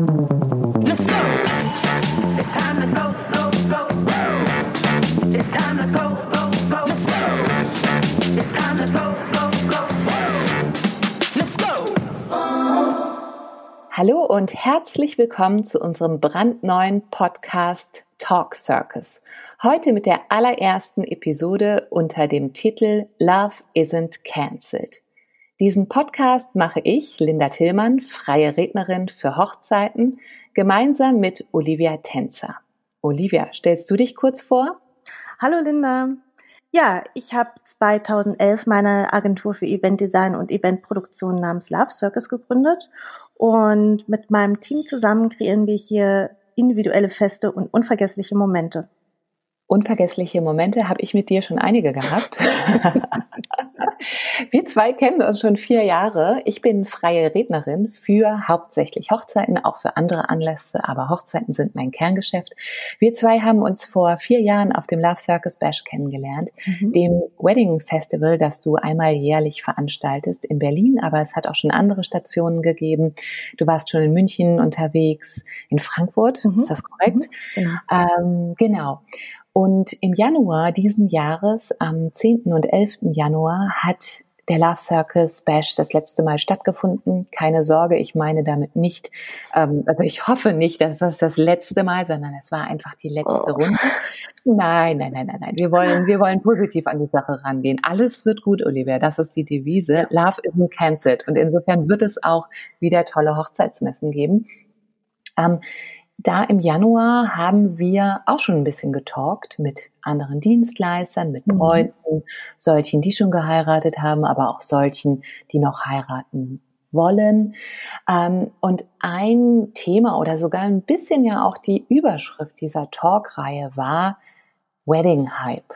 Hallo und herzlich willkommen zu unserem brandneuen Podcast Talk Circus. Heute mit der allerersten Episode unter dem Titel Love Isn't Cancelled. Diesen Podcast mache ich, Linda Tillmann, freie Rednerin für Hochzeiten, gemeinsam mit Olivia Tänzer. Olivia, stellst du dich kurz vor? Hallo Linda. Ja, ich habe 2011 meine Agentur für Eventdesign und Eventproduktion namens Love Circus gegründet und mit meinem Team zusammen kreieren wir hier individuelle Feste und unvergessliche Momente. Unvergessliche Momente habe ich mit dir schon einige gehabt. Wir zwei kennen uns schon vier Jahre. Ich bin freie Rednerin für hauptsächlich Hochzeiten, auch für andere Anlässe, aber Hochzeiten sind mein Kerngeschäft. Wir zwei haben uns vor vier Jahren auf dem Love Circus Bash kennengelernt, mhm. dem Wedding Festival, das du einmal jährlich veranstaltest in Berlin, aber es hat auch schon andere Stationen gegeben. Du warst schon in München unterwegs, in Frankfurt, mhm. ist das korrekt? Mhm. Genau. Ähm, genau. Und im Januar diesen Jahres, am 10. und 11. Januar, hat der Love Circus Bash das letzte Mal stattgefunden. Keine Sorge, ich meine damit nicht, ähm, also ich hoffe nicht, dass das das letzte Mal, sondern es war einfach die letzte oh. Runde. Nein, nein, nein, nein, nein. Wir wollen, wir wollen positiv an die Sache rangehen. Alles wird gut, Olivia. Das ist die Devise. Love isn't cancelled. Und insofern wird es auch wieder tolle Hochzeitsmessen geben. Ähm, da im Januar haben wir auch schon ein bisschen getalkt mit anderen Dienstleistern, mit. Bräuten, mhm. solchen, die schon geheiratet haben, aber auch solchen, die noch heiraten wollen. Ähm, und ein Thema oder sogar ein bisschen ja auch die Überschrift dieser Talkreihe war Wedding Hype.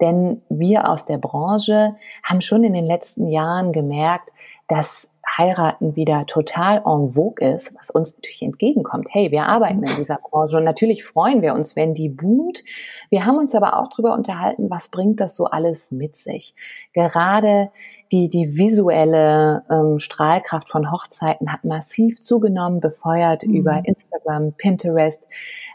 Denn wir aus der Branche haben schon in den letzten Jahren gemerkt, dass Heiraten wieder total en vogue ist, was uns natürlich entgegenkommt. Hey, wir arbeiten in dieser Branche und natürlich freuen wir uns, wenn die boomt. Wir haben uns aber auch darüber unterhalten, was bringt das so alles mit sich. Gerade die, die visuelle ähm, Strahlkraft von Hochzeiten hat massiv zugenommen, befeuert mhm. über Instagram, Pinterest,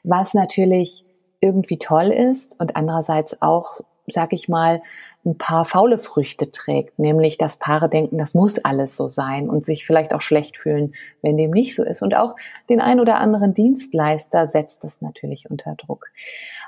was natürlich irgendwie toll ist und andererseits auch, sag ich mal, ein paar faule Früchte trägt, nämlich dass Paare denken, das muss alles so sein und sich vielleicht auch schlecht fühlen, wenn dem nicht so ist. Und auch den ein oder anderen Dienstleister setzt das natürlich unter Druck.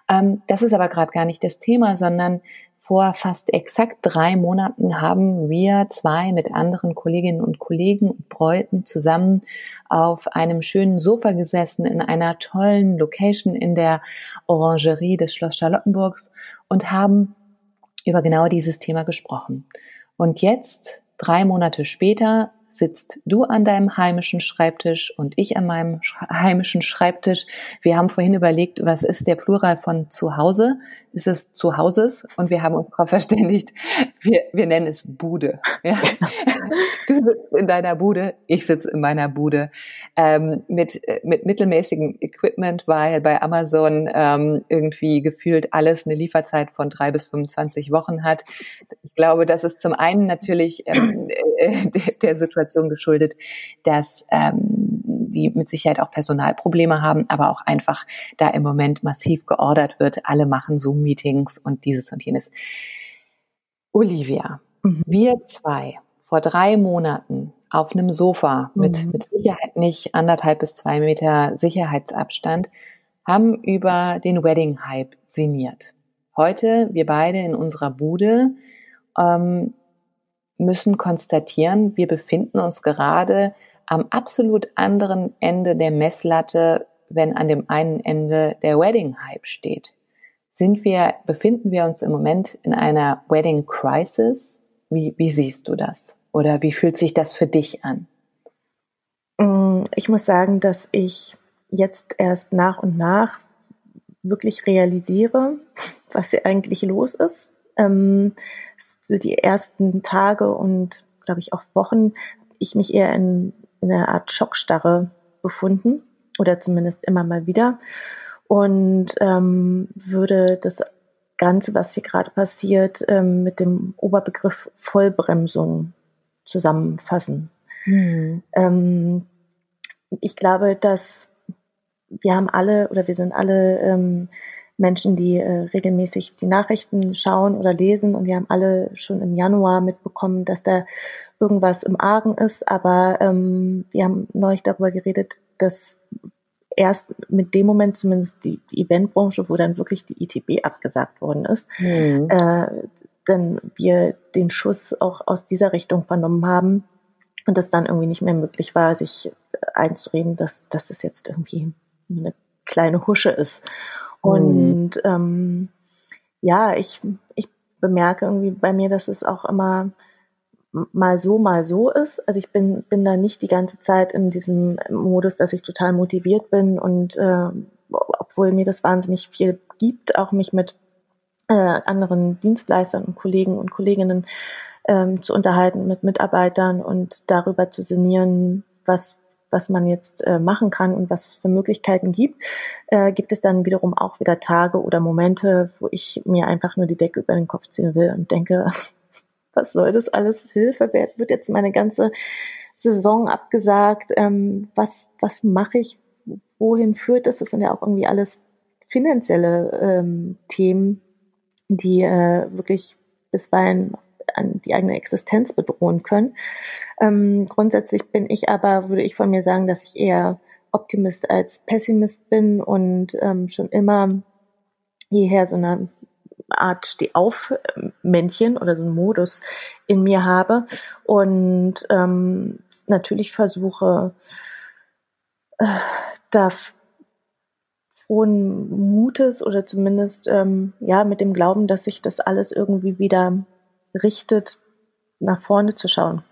Ähm, das ist aber gerade gar nicht das Thema, sondern vor fast exakt drei Monaten haben wir zwei mit anderen Kolleginnen und Kollegen und Bräuten zusammen auf einem schönen Sofa gesessen in einer tollen Location in der Orangerie des Schloss Charlottenburgs und haben über genau dieses Thema gesprochen. Und jetzt, drei Monate später, sitzt du an deinem heimischen Schreibtisch und ich an meinem heimischen Schreibtisch. Wir haben vorhin überlegt, was ist der Plural von zu Hause? ist es zu Hauses und wir haben uns darauf verständigt, wir, wir nennen es Bude. Ja? Du sitzt in deiner Bude, ich sitze in meiner Bude ähm, mit, mit mittelmäßigem Equipment, weil bei Amazon ähm, irgendwie gefühlt alles eine Lieferzeit von drei bis 25 Wochen hat. Ich glaube, das ist zum einen natürlich ähm, äh, der, der Situation geschuldet, dass ähm, die mit Sicherheit auch Personalprobleme haben, aber auch einfach da im Moment massiv geordert wird. Alle machen Zoom-Meetings und dieses und jenes. Olivia, mhm. wir zwei vor drei Monaten auf einem Sofa mit, mhm. mit Sicherheit nicht anderthalb bis zwei Meter Sicherheitsabstand haben über den Wedding Hype sinniert. Heute, wir beide in unserer Bude, ähm, müssen konstatieren, wir befinden uns gerade am absolut anderen Ende der Messlatte, wenn an dem einen Ende der Wedding Hype steht. Sind wir, befinden wir uns im Moment in einer Wedding Crisis? Wie, wie siehst du das? Oder wie fühlt sich das für dich an? Mm, ich muss sagen, dass ich jetzt erst nach und nach wirklich realisiere, was hier eigentlich los ist. Ähm, so die ersten Tage und, glaube ich, auch Wochen, ich mich eher in in einer Art Schockstarre befunden oder zumindest immer mal wieder und ähm, würde das Ganze, was hier gerade passiert, ähm, mit dem Oberbegriff Vollbremsung zusammenfassen. Hm. Ähm, ich glaube, dass wir haben alle oder wir sind alle ähm, Menschen, die äh, regelmäßig die Nachrichten schauen oder lesen und wir haben alle schon im Januar mitbekommen, dass da irgendwas im Argen ist, aber ähm, wir haben neulich darüber geredet, dass erst mit dem Moment zumindest die, die Eventbranche, wo dann wirklich die ITB abgesagt worden ist, mhm. äh, dann wir den Schuss auch aus dieser Richtung vernommen haben und es dann irgendwie nicht mehr möglich war, sich einzureden, dass, dass es jetzt irgendwie eine kleine Husche ist. Mhm. Und ähm, ja, ich, ich bemerke irgendwie bei mir, dass es auch immer mal so, mal so ist. Also ich bin, bin da nicht die ganze Zeit in diesem Modus, dass ich total motiviert bin und äh, obwohl mir das wahnsinnig viel gibt, auch mich mit äh, anderen Dienstleistern und Kollegen und Kolleginnen ähm, zu unterhalten, mit Mitarbeitern und darüber zu sinnieren, was was man jetzt äh, machen kann und was es für Möglichkeiten gibt, äh, gibt es dann wiederum auch wieder Tage oder Momente, wo ich mir einfach nur die Decke über den Kopf ziehen will und denke, was soll das alles? Hilfe, wird jetzt meine ganze Saison abgesagt? Ähm, was was mache ich? Wohin führt das? Das sind ja auch irgendwie alles finanzielle ähm, Themen, die äh, wirklich bisweilen an die eigene Existenz bedrohen können. Ähm, grundsätzlich bin ich aber, würde ich von mir sagen, dass ich eher Optimist als Pessimist bin und ähm, schon immer hierher so eine Art Steh-auf-Männchen oder so einen Modus in mir habe und ähm, natürlich versuche, äh, da frohen Mutes oder zumindest ähm, ja mit dem Glauben, dass sich das alles irgendwie wieder richtet, nach vorne zu schauen.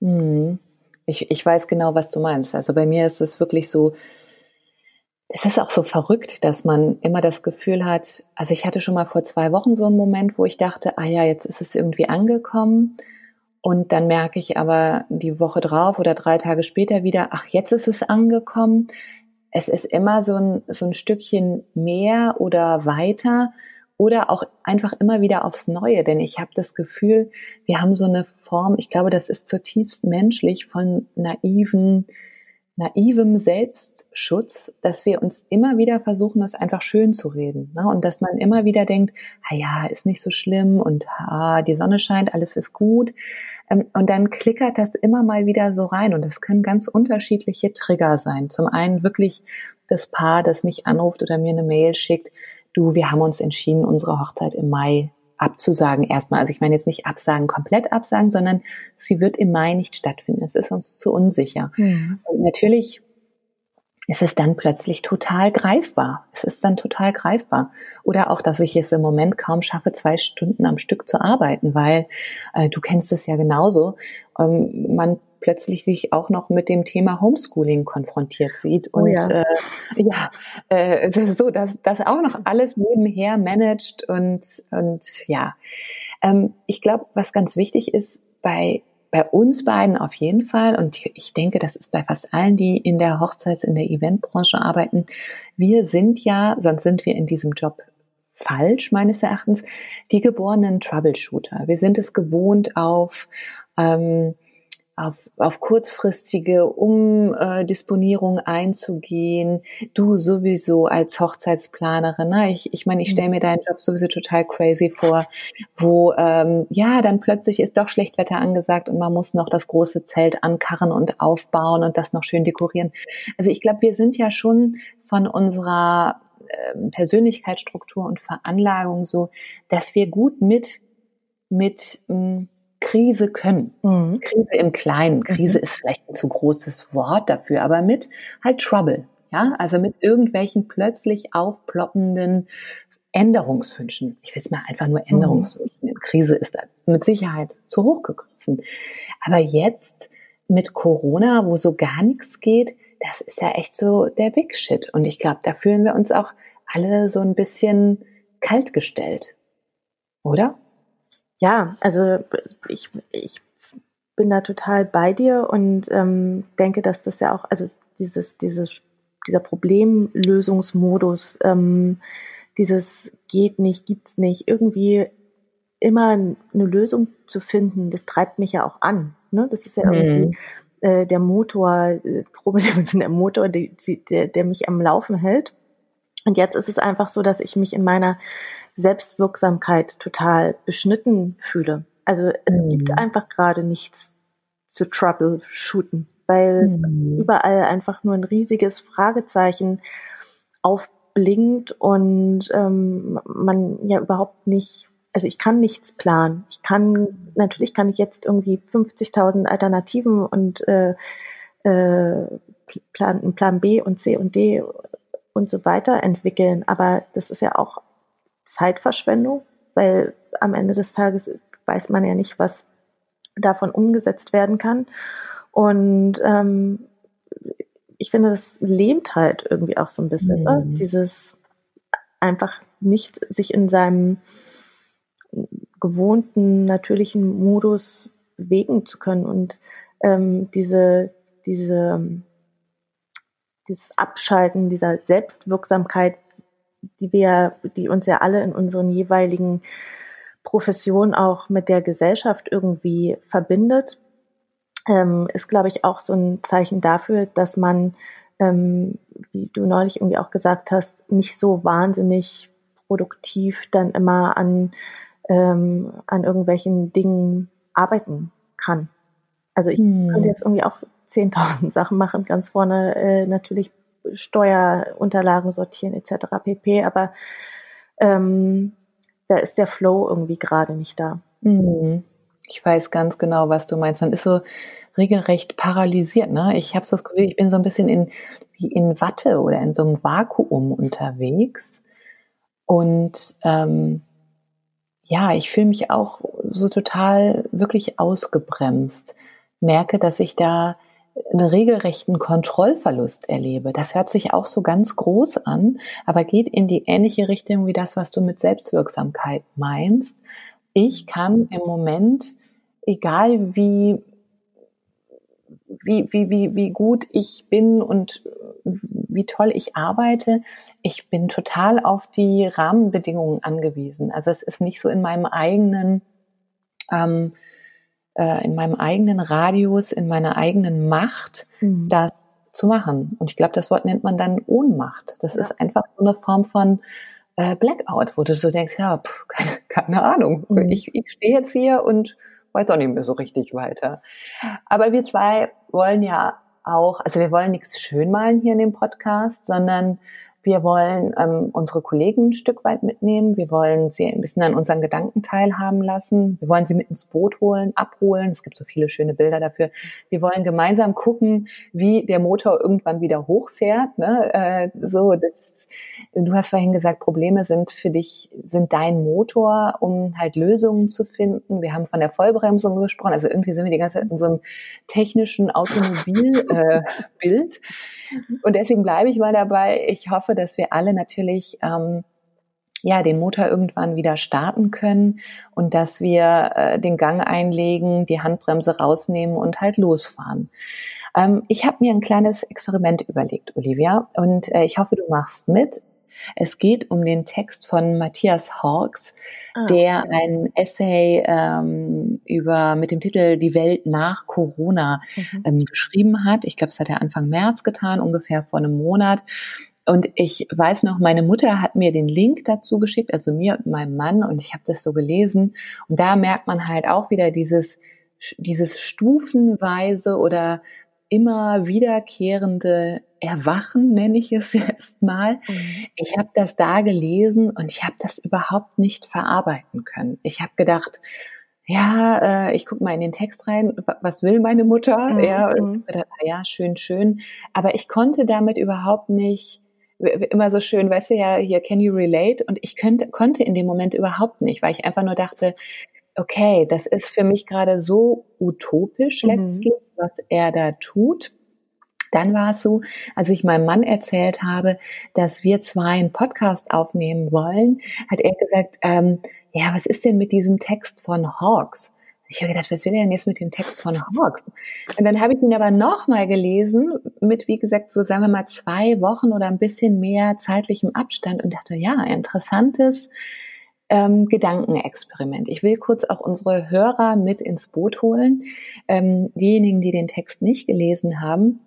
Hm. Ich, ich weiß genau, was du meinst. Also bei mir ist es wirklich so, es ist auch so verrückt, dass man immer das Gefühl hat, also ich hatte schon mal vor zwei Wochen so einen Moment, wo ich dachte, ah ja, jetzt ist es irgendwie angekommen. Und dann merke ich aber die Woche drauf oder drei Tage später wieder, ach, jetzt ist es angekommen. Es ist immer so ein, so ein Stückchen mehr oder weiter oder auch einfach immer wieder aufs Neue, denn ich habe das Gefühl, wir haben so eine Form, ich glaube, das ist zutiefst menschlich von naiven naivem Selbstschutz, dass wir uns immer wieder versuchen, das einfach schön zu reden. Ne? Und dass man immer wieder denkt, ah ja, ist nicht so schlimm und ah, die Sonne scheint, alles ist gut. Ähm, und dann klickert das immer mal wieder so rein. Und das können ganz unterschiedliche Trigger sein. Zum einen wirklich das Paar, das mich anruft oder mir eine Mail schickt, du, wir haben uns entschieden, unsere Hochzeit im Mai abzusagen erstmal. Also ich meine jetzt nicht absagen, komplett absagen, sondern sie wird im Mai nicht stattfinden. Es ist uns zu unsicher. Mhm. Und natürlich ist es dann plötzlich total greifbar. Es ist dann total greifbar. Oder auch, dass ich es im Moment kaum schaffe, zwei Stunden am Stück zu arbeiten, weil äh, du kennst es ja genauso. Ähm, man plötzlich sich auch noch mit dem Thema Homeschooling konfrontiert sieht oh und oh ja, äh, ja äh, so, dass das auch noch alles nebenher managt und und ja, ähm, ich glaube, was ganz wichtig ist bei bei uns beiden auf jeden Fall und ich denke, das ist bei fast allen, die in der Hochzeits-, in der Eventbranche arbeiten. Wir sind ja, sonst sind wir in diesem Job falsch meines Erachtens, die geborenen Troubleshooter. Wir sind es gewohnt auf ähm, auf, auf kurzfristige Umdisponierung einzugehen. Du sowieso als Hochzeitsplanerin, ne? ich, ich meine, ich stelle mir deinen Job sowieso total crazy vor, wo ähm, ja dann plötzlich ist doch Schlechtwetter angesagt und man muss noch das große Zelt ankarren und aufbauen und das noch schön dekorieren. Also ich glaube, wir sind ja schon von unserer äh, Persönlichkeitsstruktur und Veranlagung so, dass wir gut mit mit mh, hm, Krise können. Mhm. Krise im Kleinen. Krise mhm. ist vielleicht ein zu großes Wort dafür, aber mit halt Trouble. Ja, also mit irgendwelchen plötzlich aufploppenden Änderungswünschen. Ich will es mal einfach nur Änderungswünschen. Mhm. Krise ist mit Sicherheit zu hoch gegriffen. Aber jetzt mit Corona, wo so gar nichts geht, das ist ja echt so der Big Shit. Und ich glaube, da fühlen wir uns auch alle so ein bisschen kaltgestellt. Oder? Ja, also ich, ich bin da total bei dir und ähm, denke, dass das ja auch, also dieses, dieses, dieser Problemlösungsmodus, ähm, dieses geht nicht, gibt's nicht, irgendwie immer eine Lösung zu finden, das treibt mich ja auch an. Ne? Das ist ja irgendwie, äh, der Motor, äh, Probleme sind der Motor, die, die, der, der mich am Laufen hält. Und jetzt ist es einfach so, dass ich mich in meiner Selbstwirksamkeit total beschnitten fühle. Also es mhm. gibt einfach gerade nichts zu troubleshooten, weil mhm. überall einfach nur ein riesiges Fragezeichen aufblinkt und ähm, man ja überhaupt nicht, also ich kann nichts planen. Ich kann, natürlich kann ich jetzt irgendwie 50.000 Alternativen und äh, äh, Plan, Plan B und C und D und so weiter entwickeln, aber das ist ja auch Zeitverschwendung, weil am Ende des Tages weiß man ja nicht, was davon umgesetzt werden kann. Und ähm, ich finde, das lähmt halt irgendwie auch so ein bisschen, ne? mhm. ne? dieses einfach nicht sich in seinem gewohnten, natürlichen Modus bewegen zu können und ähm, diese, diese, dieses Abschalten dieser Selbstwirksamkeit, die wir, die uns ja alle in unseren jeweiligen Profession auch mit der Gesellschaft irgendwie verbindet, ähm, ist, glaube ich, auch so ein Zeichen dafür, dass man, ähm, wie du neulich irgendwie auch gesagt hast, nicht so wahnsinnig produktiv dann immer an, ähm, an irgendwelchen Dingen arbeiten kann. Also ich hm. könnte jetzt irgendwie auch 10.000 Sachen machen, ganz vorne äh, natürlich Steuerunterlagen sortieren etc. pp. Aber ähm, da ist der Flow irgendwie gerade nicht da. Mhm. Ich weiß ganz genau, was du meinst. Man ist so regelrecht paralysiert. Ne? Ich habe das Gefühl, ich bin so ein bisschen in, wie in Watte oder in so einem Vakuum unterwegs. Und ähm, ja, ich fühle mich auch so total wirklich ausgebremst. Merke, dass ich da einen regelrechten Kontrollverlust erlebe. Das hört sich auch so ganz groß an, aber geht in die ähnliche Richtung wie das, was du mit Selbstwirksamkeit meinst. Ich kann im Moment, egal wie, wie, wie, wie, wie gut ich bin und wie toll ich arbeite, ich bin total auf die Rahmenbedingungen angewiesen. Also es ist nicht so in meinem eigenen, ähm, äh, in meinem eigenen Radius, in meiner eigenen Macht, mhm. das zu machen. Und ich glaube, das Wort nennt man dann Ohnmacht. Das ja. ist einfach so eine Form von äh, Blackout, wo du so denkst, ja, pff, keine, keine Ahnung. Mhm. Ich, ich stehe jetzt hier und weiß auch nicht mehr so richtig weiter. Aber wir zwei wollen ja auch, also wir wollen nichts schönmalen hier in dem Podcast, sondern wir wollen ähm, unsere Kollegen ein Stück weit mitnehmen. Wir wollen sie ein bisschen an unseren Gedanken teilhaben lassen. Wir wollen sie mit ins Boot holen, abholen. Es gibt so viele schöne Bilder dafür. Wir wollen gemeinsam gucken, wie der Motor irgendwann wieder hochfährt. Ne? Äh, so, das, du hast vorhin gesagt, Probleme sind für dich, sind dein Motor, um halt Lösungen zu finden. Wir haben von der Vollbremsung gesprochen. Also irgendwie sind wir die ganze Zeit in so einem technischen Automobilbild. Äh, Und deswegen bleibe ich mal dabei. Ich hoffe, dass wir alle natürlich ähm, ja den Motor irgendwann wieder starten können und dass wir äh, den Gang einlegen, die Handbremse rausnehmen und halt losfahren. Ähm, ich habe mir ein kleines Experiment überlegt, Olivia, und äh, ich hoffe, du machst mit. Es geht um den Text von Matthias Hawks, ah, der okay. ein Essay ähm, über mit dem Titel Die Welt nach Corona mhm. ähm, geschrieben hat. Ich glaube, es hat er Anfang März getan, ungefähr vor einem Monat. Und ich weiß noch, meine Mutter hat mir den Link dazu geschickt, also mir und meinem Mann, und ich habe das so gelesen. Und da merkt man halt auch wieder dieses, dieses stufenweise oder immer wiederkehrende Erwachen, nenne ich es jetzt mal. Mhm. Ich habe das da gelesen und ich habe das überhaupt nicht verarbeiten können. Ich habe gedacht, ja, äh, ich gucke mal in den Text rein, was will meine Mutter? Mhm. Ja, mhm. ja, schön, schön. Aber ich konnte damit überhaupt nicht immer so schön, weißt du ja, hier can you relate? Und ich könnte, konnte in dem Moment überhaupt nicht, weil ich einfach nur dachte, okay, das ist für mich gerade so utopisch mhm. letztlich, was er da tut. Dann war es so, als ich meinem Mann erzählt habe, dass wir zwei einen Podcast aufnehmen wollen, hat er gesagt, ähm, ja, was ist denn mit diesem Text von Hawks? Ich habe gedacht, was will er denn jetzt mit dem Text von Hawks? Und dann habe ich ihn aber nochmal gelesen, mit, wie gesagt, so sagen wir mal zwei Wochen oder ein bisschen mehr zeitlichem Abstand und dachte, ja, interessantes, ähm, Gedankenexperiment. Ich will kurz auch unsere Hörer mit ins Boot holen. Ähm, diejenigen, die den Text nicht gelesen haben,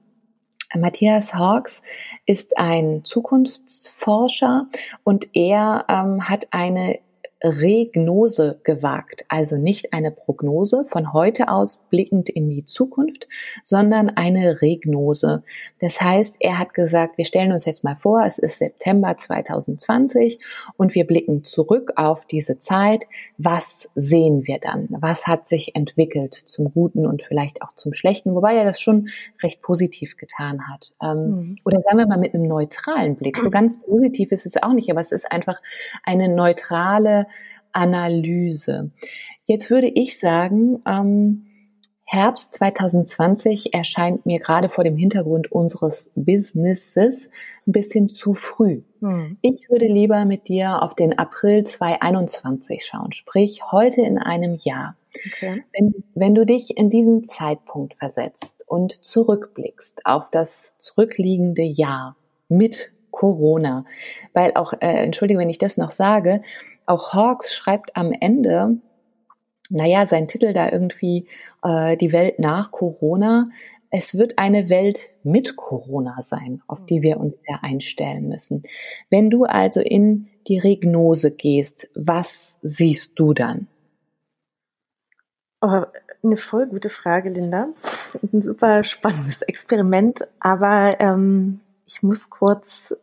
Matthias Hawks ist ein Zukunftsforscher und er ähm, hat eine Regnose gewagt, also nicht eine Prognose von heute aus blickend in die Zukunft, sondern eine Regnose. Das heißt, er hat gesagt, wir stellen uns jetzt mal vor, es ist September 2020 und wir blicken zurück auf diese Zeit. Was sehen wir dann? Was hat sich entwickelt zum Guten und vielleicht auch zum Schlechten? Wobei er das schon recht positiv getan hat. Ähm, mhm. Oder sagen wir mal mit einem neutralen Blick. So ganz positiv ist es auch nicht, aber es ist einfach eine neutrale Analyse. Jetzt würde ich sagen, ähm, Herbst 2020 erscheint mir gerade vor dem Hintergrund unseres Businesses ein bisschen zu früh. Hm. Ich würde lieber mit dir auf den April 2021 schauen, sprich heute in einem Jahr. Okay. Wenn, wenn du dich in diesen Zeitpunkt versetzt und zurückblickst auf das zurückliegende Jahr mit Corona, weil auch, äh, entschuldige, wenn ich das noch sage, auch Hawks schreibt am Ende, naja, sein Titel da irgendwie, äh, die Welt nach Corona. Es wird eine Welt mit Corona sein, auf die wir uns ja einstellen müssen. Wenn du also in die Regnose gehst, was siehst du dann? Oh, eine voll gute Frage, Linda. Ein super spannendes Experiment, aber ähm, ich muss kurz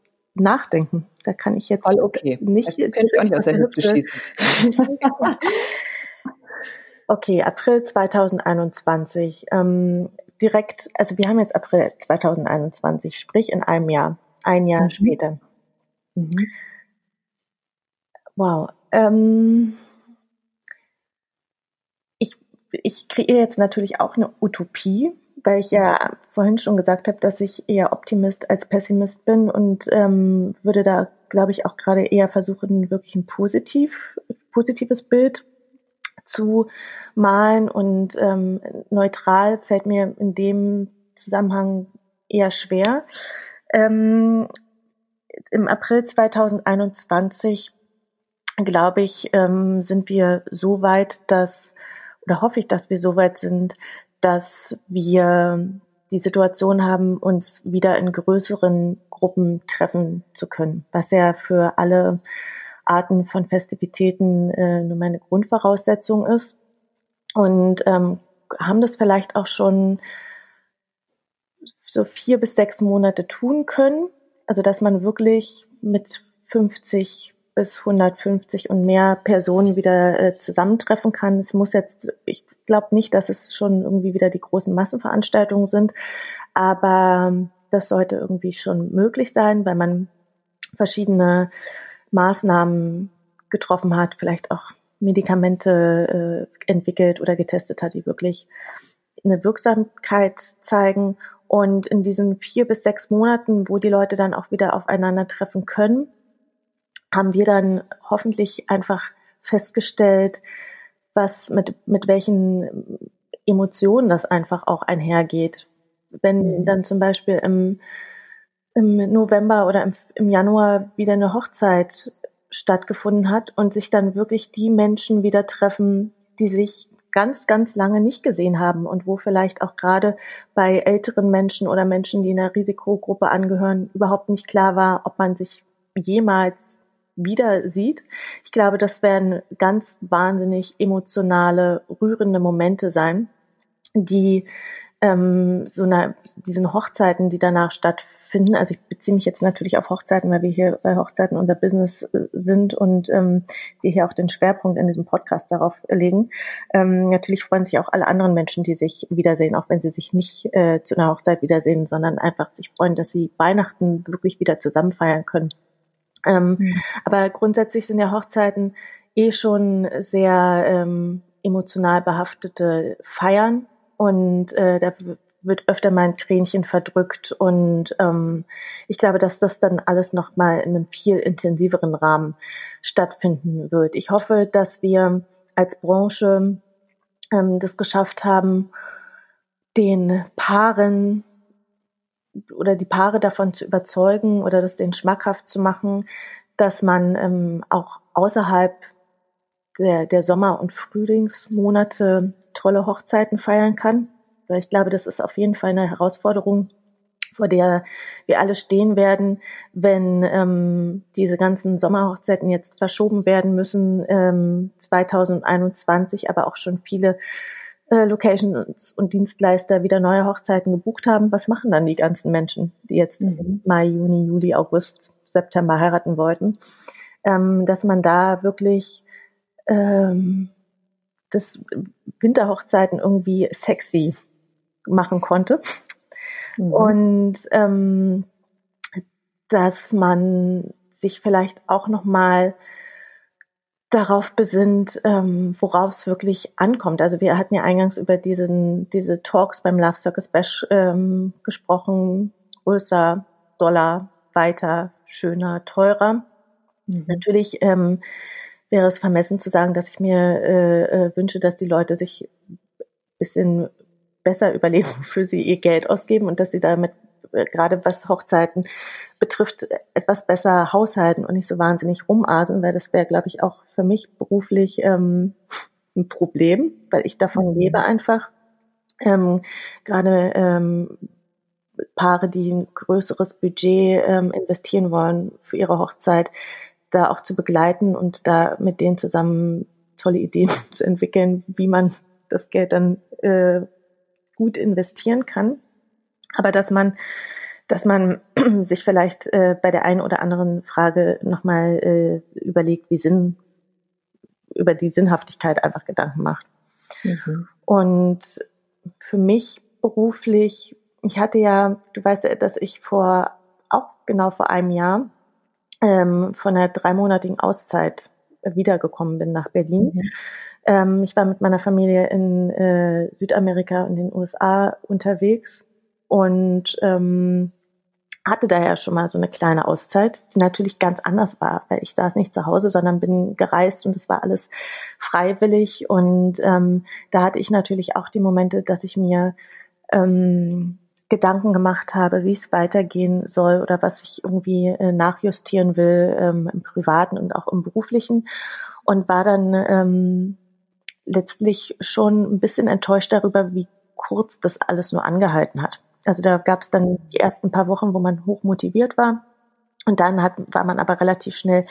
nachdenken. Da kann ich jetzt Voll okay. nicht. Das könnte ich auch nicht aus der Hüfte schießen. okay, April 2021. Ähm, direkt, also wir haben jetzt April 2021, sprich in einem Jahr, ein Jahr mhm. später. Mhm. Wow. Ähm, ich, ich kreiere jetzt natürlich auch eine Utopie weil ich ja vorhin schon gesagt habe, dass ich eher Optimist als Pessimist bin und ähm, würde da, glaube ich, auch gerade eher versuchen, wirklich ein positiv, positives Bild zu malen und ähm, neutral fällt mir in dem Zusammenhang eher schwer. Ähm, Im April 2021, glaube ich, ähm, sind wir so weit, dass oder hoffe ich, dass wir so weit sind, dass wir die Situation haben, uns wieder in größeren Gruppen treffen zu können, was ja für alle Arten von Festivitäten äh, nur meine Grundvoraussetzung ist. Und ähm, haben das vielleicht auch schon so vier bis sechs Monate tun können. Also dass man wirklich mit 50 bis 150 und mehr Personen wieder äh, zusammentreffen kann. Es muss jetzt, ich glaube nicht, dass es schon irgendwie wieder die großen Massenveranstaltungen sind, aber das sollte irgendwie schon möglich sein, weil man verschiedene Maßnahmen getroffen hat, vielleicht auch Medikamente äh, entwickelt oder getestet hat, die wirklich eine Wirksamkeit zeigen. Und in diesen vier bis sechs Monaten, wo die Leute dann auch wieder aufeinandertreffen können, haben wir dann hoffentlich einfach festgestellt, was mit, mit welchen Emotionen das einfach auch einhergeht. Wenn mhm. dann zum Beispiel im, im November oder im, im Januar wieder eine Hochzeit stattgefunden hat und sich dann wirklich die Menschen wieder treffen, die sich ganz, ganz lange nicht gesehen haben und wo vielleicht auch gerade bei älteren Menschen oder Menschen, die einer Risikogruppe angehören, überhaupt nicht klar war, ob man sich jemals wieder sieht. Ich glaube, das werden ganz wahnsinnig emotionale, rührende Momente sein, die ähm, so einer, diesen Hochzeiten, die danach stattfinden. Also ich beziehe mich jetzt natürlich auf Hochzeiten, weil wir hier bei Hochzeiten unser Business äh, sind und ähm, wir hier auch den Schwerpunkt in diesem Podcast darauf legen. Ähm, natürlich freuen sich auch alle anderen Menschen, die sich wiedersehen, auch wenn sie sich nicht äh, zu einer Hochzeit wiedersehen, sondern einfach sich freuen, dass sie Weihnachten wirklich wieder zusammen feiern können. Ähm, mhm. Aber grundsätzlich sind ja Hochzeiten eh schon sehr ähm, emotional behaftete Feiern und äh, da wird öfter mal ein Tränchen verdrückt und ähm, ich glaube, dass das dann alles noch mal in einem viel intensiveren Rahmen stattfinden wird. Ich hoffe, dass wir als Branche ähm, das geschafft haben, den Paaren oder die Paare davon zu überzeugen oder das den schmackhaft zu machen, dass man ähm, auch außerhalb der, der Sommer- und Frühlingsmonate tolle Hochzeiten feiern kann. Weil ich glaube, das ist auf jeden Fall eine Herausforderung, vor der wir alle stehen werden, wenn ähm, diese ganzen Sommerhochzeiten jetzt verschoben werden müssen, ähm, 2021, aber auch schon viele äh, Locations und Dienstleister wieder neue Hochzeiten gebucht haben. Was machen dann die ganzen Menschen, die jetzt mhm. Mai, Juni, Juli, August, September heiraten wollten? Ähm, dass man da wirklich ähm, das Winterhochzeiten irgendwie sexy machen konnte. Mhm. Und ähm, dass man sich vielleicht auch noch mal darauf besinnt, ähm, worauf es wirklich ankommt. Also wir hatten ja eingangs über diesen, diese Talks beim Love Circus Bash ähm, gesprochen. Größer, Dollar, weiter, schöner, teurer. Mhm. Natürlich ähm, wäre es vermessen zu sagen, dass ich mir äh, äh, wünsche, dass die Leute sich bisschen besser überlegen, wofür sie ihr Geld ausgeben und dass sie damit gerade was Hochzeiten betrifft, etwas besser haushalten und nicht so wahnsinnig rumasen, weil das wäre, glaube ich, auch für mich beruflich ähm, ein Problem, weil ich davon mhm. lebe einfach. Ähm, gerade ähm, Paare, die ein größeres Budget ähm, investieren wollen für ihre Hochzeit, da auch zu begleiten und da mit denen zusammen tolle Ideen zu entwickeln, wie man das Geld dann äh, gut investieren kann. Aber dass man, dass man sich vielleicht äh, bei der einen oder anderen Frage nochmal äh, überlegt, wie Sinn, über die Sinnhaftigkeit einfach Gedanken macht. Mhm. Und für mich beruflich, ich hatte ja, du weißt ja, dass ich vor, auch genau vor einem Jahr, ähm, von einer dreimonatigen Auszeit wiedergekommen bin nach Berlin. Mhm. Ähm, ich war mit meiner Familie in äh, Südamerika und den USA unterwegs und ähm, hatte daher schon mal so eine kleine Auszeit, die natürlich ganz anders war, weil ich saß nicht zu Hause, sondern bin gereist und es war alles freiwillig und ähm, da hatte ich natürlich auch die Momente, dass ich mir ähm, Gedanken gemacht habe, wie es weitergehen soll oder was ich irgendwie äh, nachjustieren will ähm, im privaten und auch im beruflichen und war dann ähm, letztlich schon ein bisschen enttäuscht darüber, wie kurz das alles nur angehalten hat. Also da gab es dann die ersten paar Wochen, wo man hoch motiviert war. Und dann hat, war man aber relativ schnell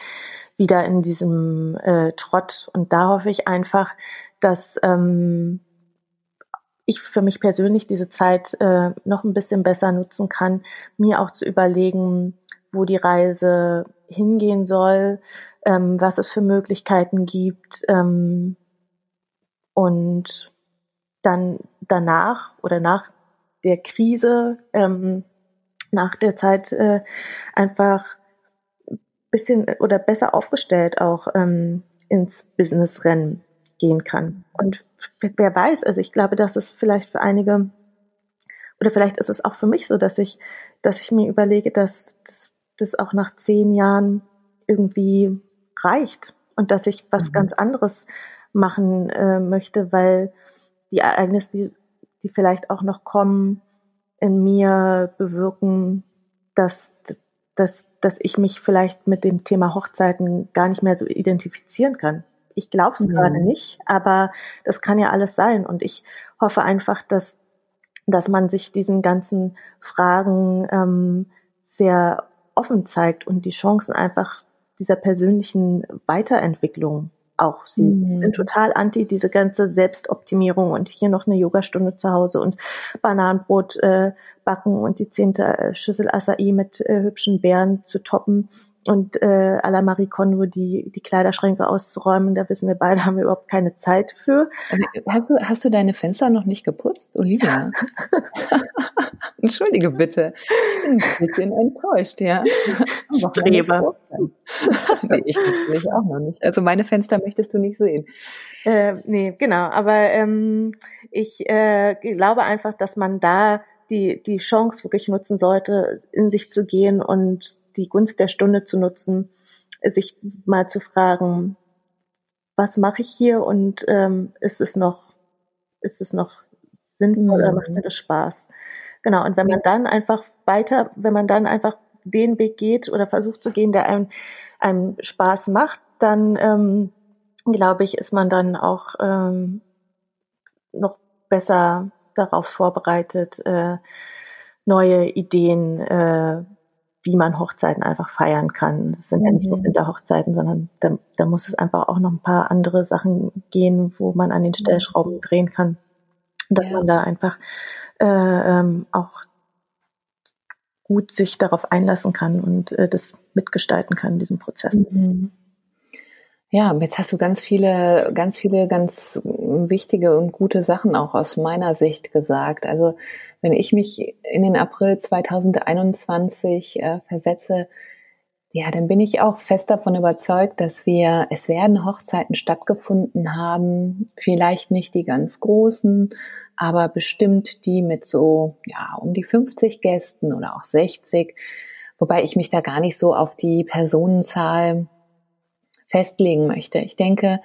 wieder in diesem äh, Trott. Und da hoffe ich einfach, dass ähm, ich für mich persönlich diese Zeit äh, noch ein bisschen besser nutzen kann, mir auch zu überlegen, wo die Reise hingehen soll, ähm, was es für Möglichkeiten gibt ähm, und dann danach oder nach der Krise, ähm, nach der Zeit äh, einfach bisschen oder besser aufgestellt auch ähm, ins Business rennen gehen kann. Und wer weiß, also ich glaube, dass es vielleicht für einige oder vielleicht ist es auch für mich so, dass ich, dass ich mir überlege, dass das auch nach zehn Jahren irgendwie reicht und dass ich was mhm. ganz anderes machen äh, möchte, weil die Ereignisse, die, die vielleicht auch noch kommen, in mir bewirken, dass, dass, dass ich mich vielleicht mit dem Thema Hochzeiten gar nicht mehr so identifizieren kann. Ich glaube es mhm. gerade nicht, aber das kann ja alles sein. Und ich hoffe einfach, dass, dass man sich diesen ganzen Fragen ähm, sehr offen zeigt und die Chancen einfach dieser persönlichen Weiterentwicklung auch sieht. Mhm. Ich bin total anti diese ganze Selbstoptimierung und hier noch eine Yogastunde zu Hause und Bananenbrot äh, backen und die zehnte äh, Schüssel Acai mit äh, hübschen Beeren zu toppen und äh, à la Marie Kondo die, die Kleiderschränke auszuräumen. Da wissen wir beide, haben wir überhaupt keine Zeit für. Hast du, hast du deine Fenster noch nicht geputzt, Olivia? Ja. Entschuldige bitte. Ich bin ein bisschen enttäuscht, ja. Streber. nee, ich natürlich auch noch nicht. Also meine Fenster möchtest du nicht sehen. Äh, nee, genau. Aber ähm, ich äh, glaube einfach, dass man da die, die Chance wirklich nutzen sollte, in sich zu gehen und die Gunst der Stunde zu nutzen, sich mal zu fragen, was mache ich hier und ähm, ist es noch, ist es noch sinnvoll mhm. oder macht mir das Spaß? Genau, und wenn man dann einfach weiter, wenn man dann einfach den Weg geht oder versucht zu gehen, der einem, einem Spaß macht, dann ähm, glaube ich, ist man dann auch ähm, noch besser darauf vorbereitet, äh, neue Ideen, äh, wie man Hochzeiten einfach feiern kann. Das sind ja nicht nur mhm. Winterhochzeiten, sondern da, da muss es einfach auch noch ein paar andere Sachen gehen, wo man an den mhm. Stellschrauben drehen kann. Dass ja. man da einfach äh, ähm, auch gut sich darauf einlassen kann und äh, das mitgestalten kann, diesen Prozess. Mhm. Ja, jetzt hast du ganz viele, ganz viele ganz wichtige und gute Sachen auch aus meiner Sicht gesagt. Also wenn ich mich in den April 2021 äh, versetze, ja, dann bin ich auch fest davon überzeugt, dass wir, es werden Hochzeiten stattgefunden haben, vielleicht nicht die ganz großen, aber bestimmt die mit so, ja, um die 50 Gästen oder auch 60, wobei ich mich da gar nicht so auf die Personenzahl festlegen möchte. Ich denke,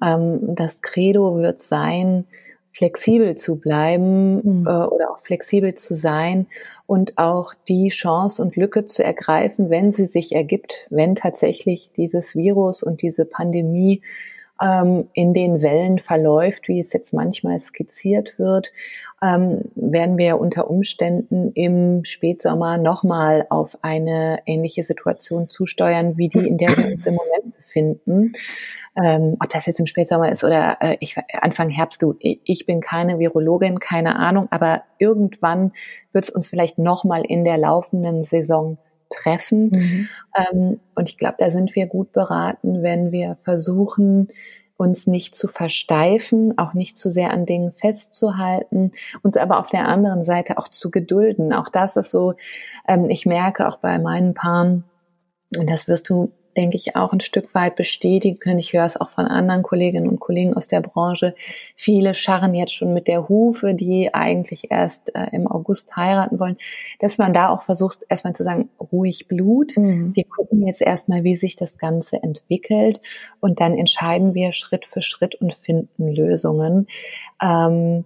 ähm, das Credo wird sein, flexibel zu bleiben mhm. äh, oder auch flexibel zu sein und auch die Chance und Lücke zu ergreifen, wenn sie sich ergibt, wenn tatsächlich dieses Virus und diese Pandemie ähm, in den Wellen verläuft, wie es jetzt manchmal skizziert wird, ähm, werden wir unter Umständen im Spätsommer nochmal auf eine ähnliche Situation zusteuern, wie die, in der wir uns im Moment befinden. Ähm, ob das jetzt im Spätsommer ist oder äh, ich, Anfang Herbst, du, ich bin keine Virologin, keine Ahnung, aber irgendwann wird es uns vielleicht nochmal in der laufenden Saison treffen. Mhm. Ähm, und ich glaube, da sind wir gut beraten, wenn wir versuchen, uns nicht zu versteifen, auch nicht zu sehr an Dingen festzuhalten, uns aber auf der anderen Seite auch zu gedulden. Auch das ist so, ähm, ich merke auch bei meinen Paaren, und das wirst du denke ich, auch ein Stück weit bestätigen können. Ich höre es auch von anderen Kolleginnen und Kollegen aus der Branche. Viele scharren jetzt schon mit der Hufe, die eigentlich erst äh, im August heiraten wollen, dass man da auch versucht, erstmal zu sagen, ruhig Blut. Mhm. Wir gucken jetzt erstmal, wie sich das Ganze entwickelt und dann entscheiden wir Schritt für Schritt und finden Lösungen. Ähm,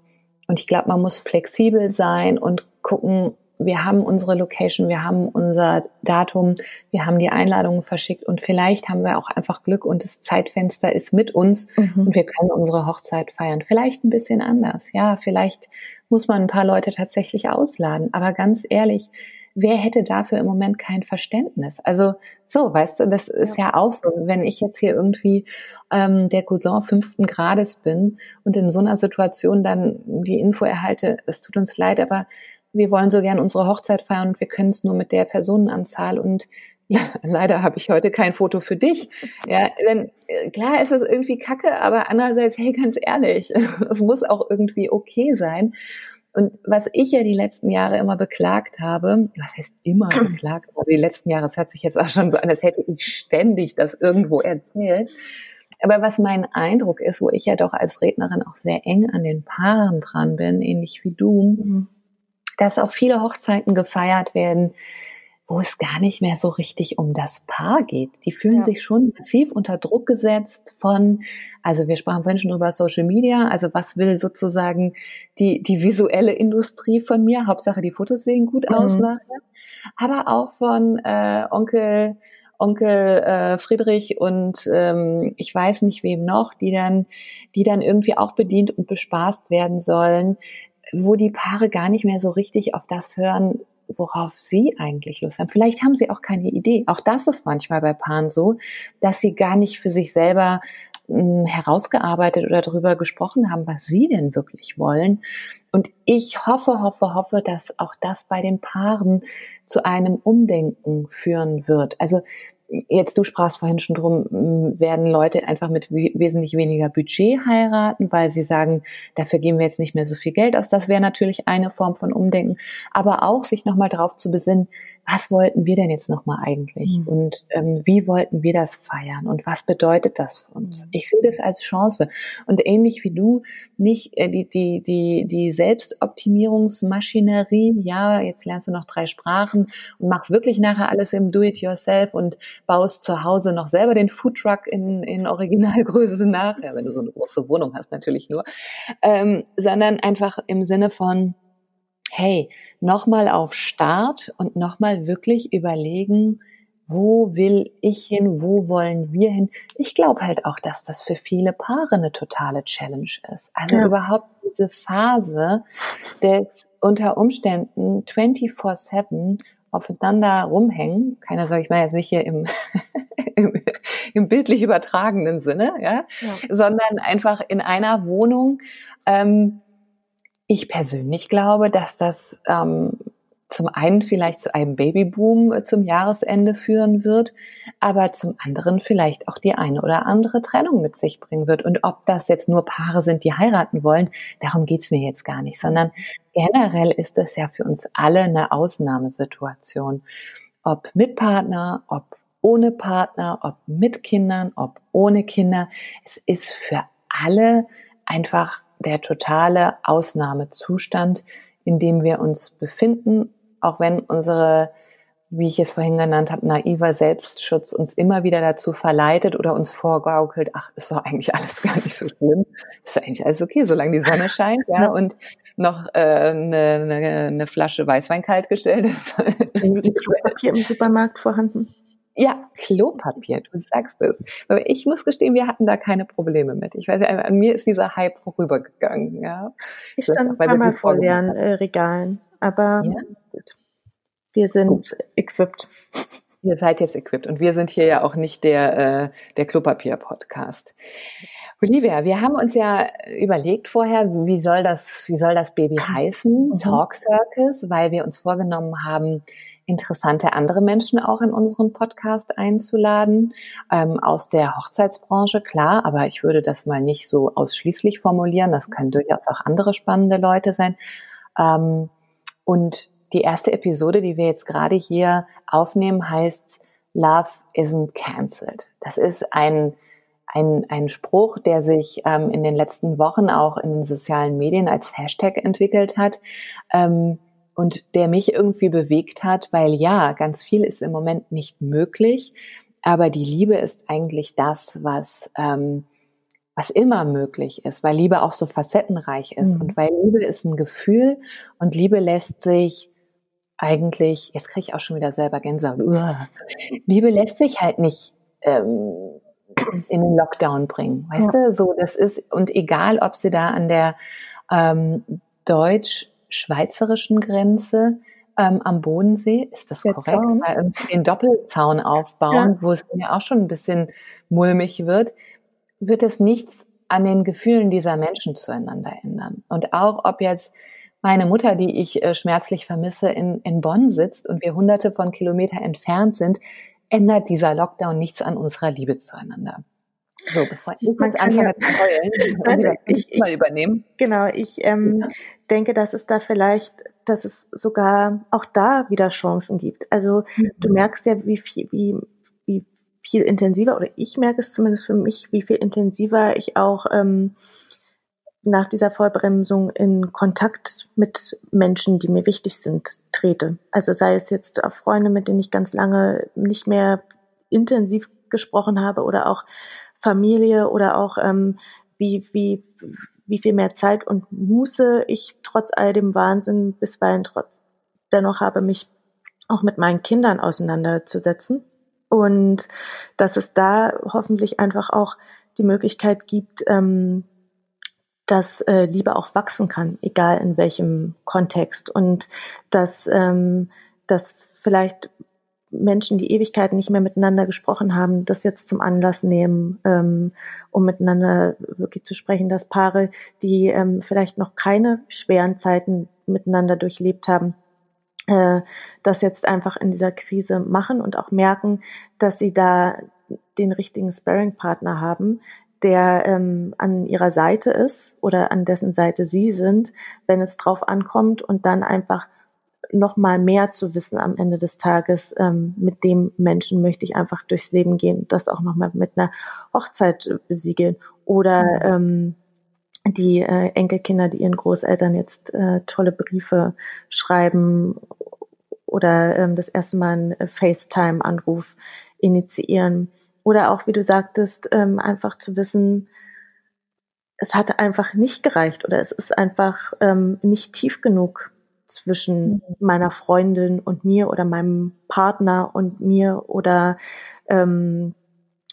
und ich glaube, man muss flexibel sein und gucken, wir haben unsere Location, wir haben unser Datum, wir haben die Einladungen verschickt und vielleicht haben wir auch einfach Glück und das Zeitfenster ist mit uns mhm. und wir können unsere Hochzeit feiern. Vielleicht ein bisschen anders, ja, vielleicht muss man ein paar Leute tatsächlich ausladen, aber ganz ehrlich, wer hätte dafür im Moment kein Verständnis? Also so, weißt du, das ist ja, ja auch so. Wenn ich jetzt hier irgendwie ähm, der Cousin fünften Grades bin und in so einer Situation dann die Info erhalte, es tut uns leid, aber wir wollen so gern unsere Hochzeit feiern und wir können es nur mit der Personenanzahl und ja, leider habe ich heute kein Foto für dich. Ja, denn äh, klar ist das irgendwie kacke, aber andererseits, hey, ganz ehrlich, es muss auch irgendwie okay sein. Und was ich ja die letzten Jahre immer beklagt habe, was heißt immer beklagt, aber die letzten Jahre, es hört sich jetzt auch schon so an, als hätte ich ständig das irgendwo erzählt. Aber was mein Eindruck ist, wo ich ja doch als Rednerin auch sehr eng an den Paaren dran bin, ähnlich wie du, mhm dass auch viele Hochzeiten gefeiert werden, wo es gar nicht mehr so richtig um das Paar geht. Die fühlen ja. sich schon massiv unter Druck gesetzt von, also wir sprachen vorhin schon über Social Media, also was will sozusagen die, die visuelle Industrie von mir? Hauptsache die Fotos sehen gut mhm. aus nachher. Aber auch von äh, Onkel, Onkel äh, Friedrich und ähm, ich weiß nicht wem noch, die dann, die dann irgendwie auch bedient und bespaßt werden sollen, wo die Paare gar nicht mehr so richtig auf das hören, worauf sie eigentlich Lust haben. Vielleicht haben sie auch keine Idee. Auch das ist manchmal bei Paaren so, dass sie gar nicht für sich selber hm, herausgearbeitet oder darüber gesprochen haben, was sie denn wirklich wollen. Und ich hoffe, hoffe, hoffe, dass auch das bei den Paaren zu einem Umdenken führen wird. Also jetzt du sprachst vorhin schon drum, werden Leute einfach mit wesentlich weniger Budget heiraten, weil sie sagen, dafür geben wir jetzt nicht mehr so viel Geld aus. Das wäre natürlich eine Form von Umdenken, aber auch sich nochmal darauf zu besinnen, was wollten wir denn jetzt nochmal eigentlich mhm. und ähm, wie wollten wir das feiern und was bedeutet das für uns? Mhm. Ich sehe das als Chance und ähnlich wie du nicht äh, die die die die Selbstoptimierungsmaschinerie. Ja, jetzt lernst du noch drei Sprachen und machst wirklich nachher alles im Do-it-yourself und baust zu Hause noch selber den Foodtruck in in Originalgröße nach, ja, wenn du so eine große Wohnung hast natürlich nur, ähm, sondern einfach im Sinne von hey, nochmal auf Start und nochmal wirklich überlegen, wo will ich hin, wo wollen wir hin. Ich glaube halt auch, dass das für viele Paare eine totale Challenge ist. Also ja. überhaupt diese Phase des unter Umständen 24-7 aufeinander rumhängen. Keiner soll ich mal jetzt nicht hier im, im, im, bildlich übertragenen Sinne, ja? ja, sondern einfach in einer Wohnung. Ähm, ich persönlich glaube, dass das ähm, zum einen vielleicht zu einem Babyboom äh, zum Jahresende führen wird, aber zum anderen vielleicht auch die eine oder andere Trennung mit sich bringen wird. Und ob das jetzt nur Paare sind, die heiraten wollen, darum geht's mir jetzt gar nicht, sondern generell ist es ja für uns alle eine Ausnahmesituation. Ob mit Partner, ob ohne Partner, ob mit Kindern, ob ohne Kinder. Es ist für alle einfach der totale Ausnahmezustand, in dem wir uns befinden auch wenn unsere, wie ich es vorhin genannt habe, naiver Selbstschutz uns immer wieder dazu verleitet oder uns vorgaukelt, ach, ist doch eigentlich alles gar nicht so schlimm. Ist eigentlich alles okay, solange die Sonne scheint, ja, und noch äh, eine, eine, eine Flasche Weißwein kaltgestellt ist. ist Klopapier im Supermarkt vorhanden? Ja, Klopapier, du sagst es. Aber ich muss gestehen, wir hatten da keine Probleme mit. Ich weiß ja, an mir ist dieser Hype vorübergegangen. Ja. Ich stand ein paar Mal vor leeren äh, Regalen, aber ja? gut. Wir sind gut. equipped. Ihr seid jetzt equipped und wir sind hier ja auch nicht der, äh, der Klopapier-Podcast. Olivia, wir haben uns ja überlegt vorher, wie soll das, wie soll das Baby heißen? Mhm. Talk Circus, weil wir uns vorgenommen haben, interessante andere Menschen auch in unseren Podcast einzuladen, ähm, aus der Hochzeitsbranche, klar, aber ich würde das mal nicht so ausschließlich formulieren. Das können durchaus auch andere spannende Leute sein. Ähm, und die erste Episode, die wir jetzt gerade hier aufnehmen, heißt Love isn't cancelled. Das ist ein, ein, ein Spruch, der sich ähm, in den letzten Wochen auch in den sozialen Medien als Hashtag entwickelt hat ähm, und der mich irgendwie bewegt hat, weil ja, ganz viel ist im Moment nicht möglich, aber die Liebe ist eigentlich das, was ähm, was immer möglich ist, weil Liebe auch so facettenreich ist mhm. und weil Liebe ist ein Gefühl und Liebe lässt sich eigentlich, jetzt kriege ich auch schon wieder selber Gänsehaut, Uah. Liebe lässt sich halt nicht ähm, in den Lockdown bringen, weißt ja. du? So, das ist, und egal, ob sie da an der ähm, deutsch-schweizerischen Grenze ähm, am Bodensee, ist das der korrekt? Zaun. Weil irgendwie den Doppelzaun aufbauen, ja. wo es mir auch schon ein bisschen mulmig wird, wird es nichts an den Gefühlen dieser Menschen zueinander ändern. Und auch ob jetzt meine Mutter, die ich äh, schmerzlich vermisse, in, in Bonn sitzt und wir hunderte von Kilometer entfernt sind, ändert dieser Lockdown nichts an unserer Liebe zueinander. So, bevor ich jetzt anfange zu heulen, ich, ich, mal übernehmen. Genau, ich ähm, ja. denke, dass es da vielleicht, dass es sogar auch da wieder Chancen gibt. Also mhm. du merkst ja, wie viel, wie, wie viel intensiver, oder ich merke es zumindest für mich, wie viel intensiver ich auch ähm, nach dieser Vollbremsung in Kontakt mit Menschen, die mir wichtig sind, trete. Also sei es jetzt auch Freunde, mit denen ich ganz lange nicht mehr intensiv gesprochen habe oder auch Familie oder auch ähm, wie, wie, wie viel mehr Zeit und Muße ich trotz all dem Wahnsinn bisweilen trotz dennoch habe, mich auch mit meinen Kindern auseinanderzusetzen. Und dass es da hoffentlich einfach auch die Möglichkeit gibt, ähm, dass äh, Liebe auch wachsen kann, egal in welchem Kontext. Und dass, ähm, dass vielleicht Menschen, die Ewigkeiten nicht mehr miteinander gesprochen haben, das jetzt zum Anlass nehmen, ähm, um miteinander wirklich zu sprechen, dass Paare, die ähm, vielleicht noch keine schweren Zeiten miteinander durchlebt haben, äh, das jetzt einfach in dieser Krise machen und auch merken, dass sie da den richtigen Sparring-Partner haben, der ähm, an ihrer Seite ist oder an dessen Seite sie sind, wenn es drauf ankommt und dann einfach noch mal mehr zu wissen am Ende des Tages, ähm, mit dem Menschen möchte ich einfach durchs Leben gehen und das auch noch mal mit einer Hochzeit besiegeln. Oder mhm. ähm, die äh, Enkelkinder, die ihren Großeltern jetzt äh, tolle Briefe schreiben oder ähm, das erste Mal einen FaceTime-Anruf initiieren. Oder auch, wie du sagtest, ähm, einfach zu wissen, es hat einfach nicht gereicht oder es ist einfach ähm, nicht tief genug zwischen Mhm. meiner Freundin und mir oder meinem Partner und mir oder ähm,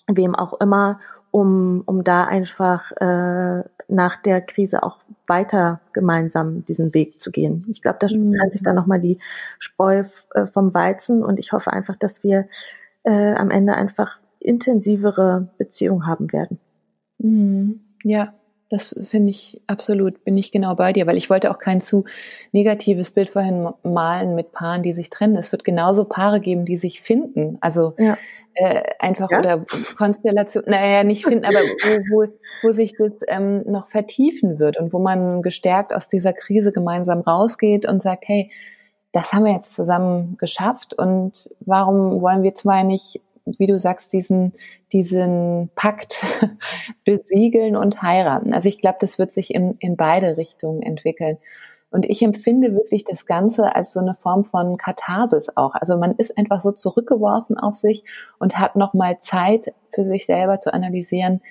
wem auch immer, um, um da einfach äh, nach der Krise auch weiter gemeinsam diesen Weg zu gehen. Ich glaube, da Mhm. trennt sich dann nochmal die Spreu äh, vom Weizen und ich hoffe einfach, dass wir äh, am Ende einfach intensivere Beziehungen haben werden. Mhm. Ja, das finde ich absolut, bin ich genau bei dir, weil ich wollte auch kein zu negatives Bild vorhin malen mit Paaren, die sich trennen. Es wird genauso Paare geben, die sich finden. Also Ja. äh, einfach Ja? oder Konstellation, naja, nicht finden, aber wo, wo, wo sich das ähm, noch vertiefen wird und wo man gestärkt aus dieser Krise gemeinsam rausgeht und sagt, hey, das haben wir jetzt zusammen geschafft und warum wollen wir zwei nicht, wie du sagst, diesen, diesen Pakt besiegeln und heiraten? Also ich glaube, das wird sich in, in beide Richtungen entwickeln. Und ich empfinde wirklich das Ganze als so eine Form von Katharsis auch. Also man ist einfach so zurückgeworfen auf sich und hat nochmal Zeit für sich selber zu analysieren.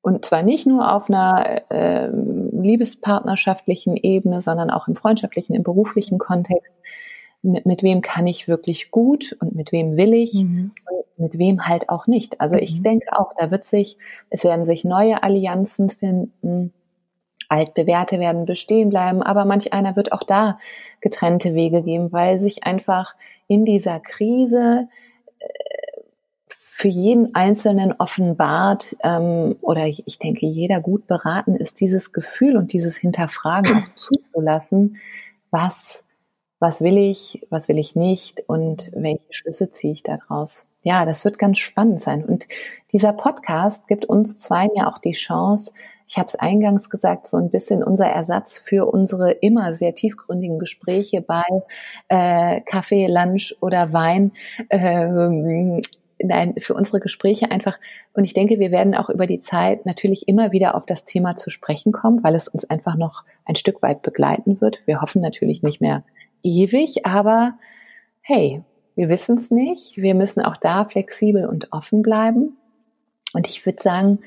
Und zwar nicht nur auf einer äh, liebespartnerschaftlichen Ebene, sondern auch im freundschaftlichen, im beruflichen Kontext. Mit, mit wem kann ich wirklich gut und mit wem will ich Mhm. und mit wem halt auch nicht. Also ich Mhm. denke auch, da wird sich, es werden sich neue Allianzen finden, altbewährte werden bestehen bleiben, aber manch einer wird auch da getrennte Wege geben, weil sich einfach in dieser Krise äh, für jeden Einzelnen offenbart ähm, oder ich ich denke, jeder gut beraten ist, dieses Gefühl und dieses Hinterfragen auch zuzulassen, was was will ich, was will ich nicht und welche Schlüsse ziehe ich daraus. Ja, das wird ganz spannend sein. Und dieser Podcast gibt uns zwei ja auch die Chance, ich habe es eingangs gesagt, so ein bisschen unser Ersatz für unsere immer sehr tiefgründigen Gespräche bei äh, Kaffee, Lunch oder Wein. Ähm, nein, für unsere Gespräche einfach. Und ich denke, wir werden auch über die Zeit natürlich immer wieder auf das Thema zu sprechen kommen, weil es uns einfach noch ein Stück weit begleiten wird. Wir hoffen natürlich nicht mehr ewig, aber hey, wir wissen es nicht. Wir müssen auch da flexibel und offen bleiben. Und ich würde sagen,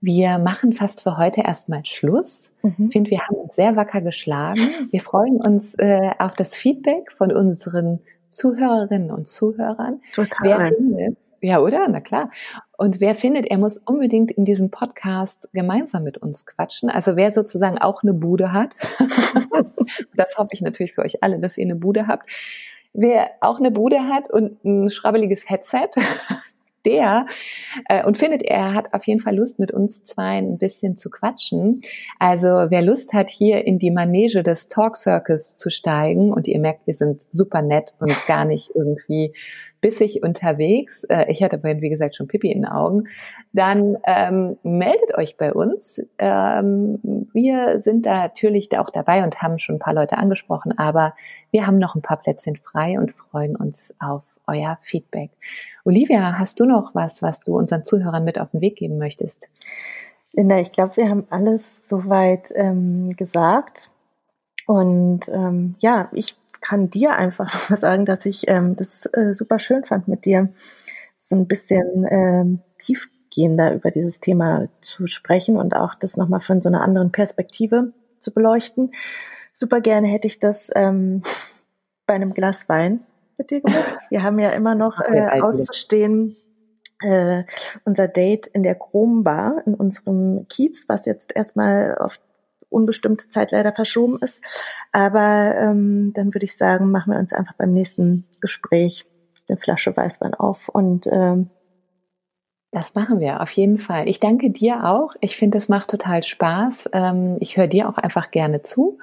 wir machen fast für heute erstmal Schluss. Mhm. Ich finde, wir haben uns sehr wacker geschlagen. Wir freuen uns äh, auf das Feedback von unseren Zuhörerinnen und Zuhörern. Total. Wer findet, ja, oder? Na klar. Und wer findet, er muss unbedingt in diesem Podcast gemeinsam mit uns quatschen. Also wer sozusagen auch eine Bude hat, das hoffe ich natürlich für euch alle, dass ihr eine Bude habt. Wer auch eine Bude hat und ein schrabbeliges Headset, der äh, und findet, er hat auf jeden Fall Lust, mit uns zwei ein bisschen zu quatschen. Also wer Lust hat, hier in die Manege des Talk Circus zu steigen, und ihr merkt, wir sind super nett und gar nicht irgendwie bissig unterwegs. Äh, ich hatte vorhin, wie gesagt, schon Pipi in den Augen. Dann ähm, meldet euch bei uns. Ähm, wir sind da natürlich auch dabei und haben schon ein paar Leute angesprochen, aber wir haben noch ein paar Plätzchen frei und freuen uns auf euer Feedback. Olivia, hast du noch was, was du unseren Zuhörern mit auf den Weg geben möchtest? Linda, ich glaube, wir haben alles soweit ähm, gesagt. Und ähm, ja, ich kann dir einfach noch mal sagen, dass ich ähm, das äh, super schön fand, mit dir so ein bisschen ähm, tiefgehender über dieses Thema zu sprechen und auch das nochmal von so einer anderen Perspektive zu beleuchten. Super gerne hätte ich das ähm, bei einem Glas Wein mit dir gemacht. Wir haben ja immer noch äh, auszustehen äh, unser Date in der Chrome Bar in unserem Kiez, was jetzt erstmal auf unbestimmte Zeit leider verschoben ist. Aber ähm, dann würde ich sagen, machen wir uns einfach beim nächsten Gespräch eine Flasche Weißwein auf und ähm, Das machen wir auf jeden Fall. Ich danke dir auch. Ich finde, es macht total Spaß. Ähm, Ich höre dir auch einfach gerne zu.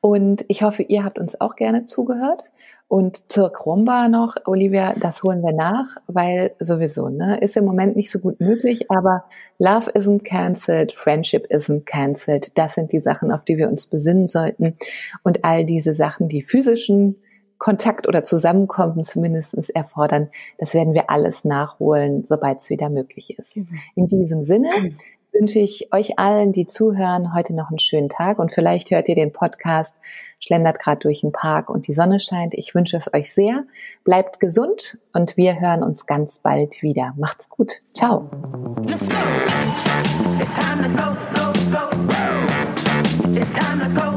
Und ich hoffe, ihr habt uns auch gerne zugehört. Und zur Krombar noch, Olivia, das holen wir nach, weil sowieso, ne, ist im Moment nicht so gut möglich, aber Love isn't cancelled, Friendship isn't cancelled. Das sind die Sachen, auf die wir uns besinnen sollten. Und all diese Sachen, die physischen Kontakt oder Zusammenkommen zumindestens erfordern, das werden wir alles nachholen, sobald es wieder möglich ist. In diesem Sinne wünsche ich euch allen, die zuhören, heute noch einen schönen Tag und vielleicht hört ihr den Podcast, schlendert gerade durch den Park und die Sonne scheint. Ich wünsche es euch sehr. Bleibt gesund und wir hören uns ganz bald wieder. Macht's gut. Ciao. It's time to go,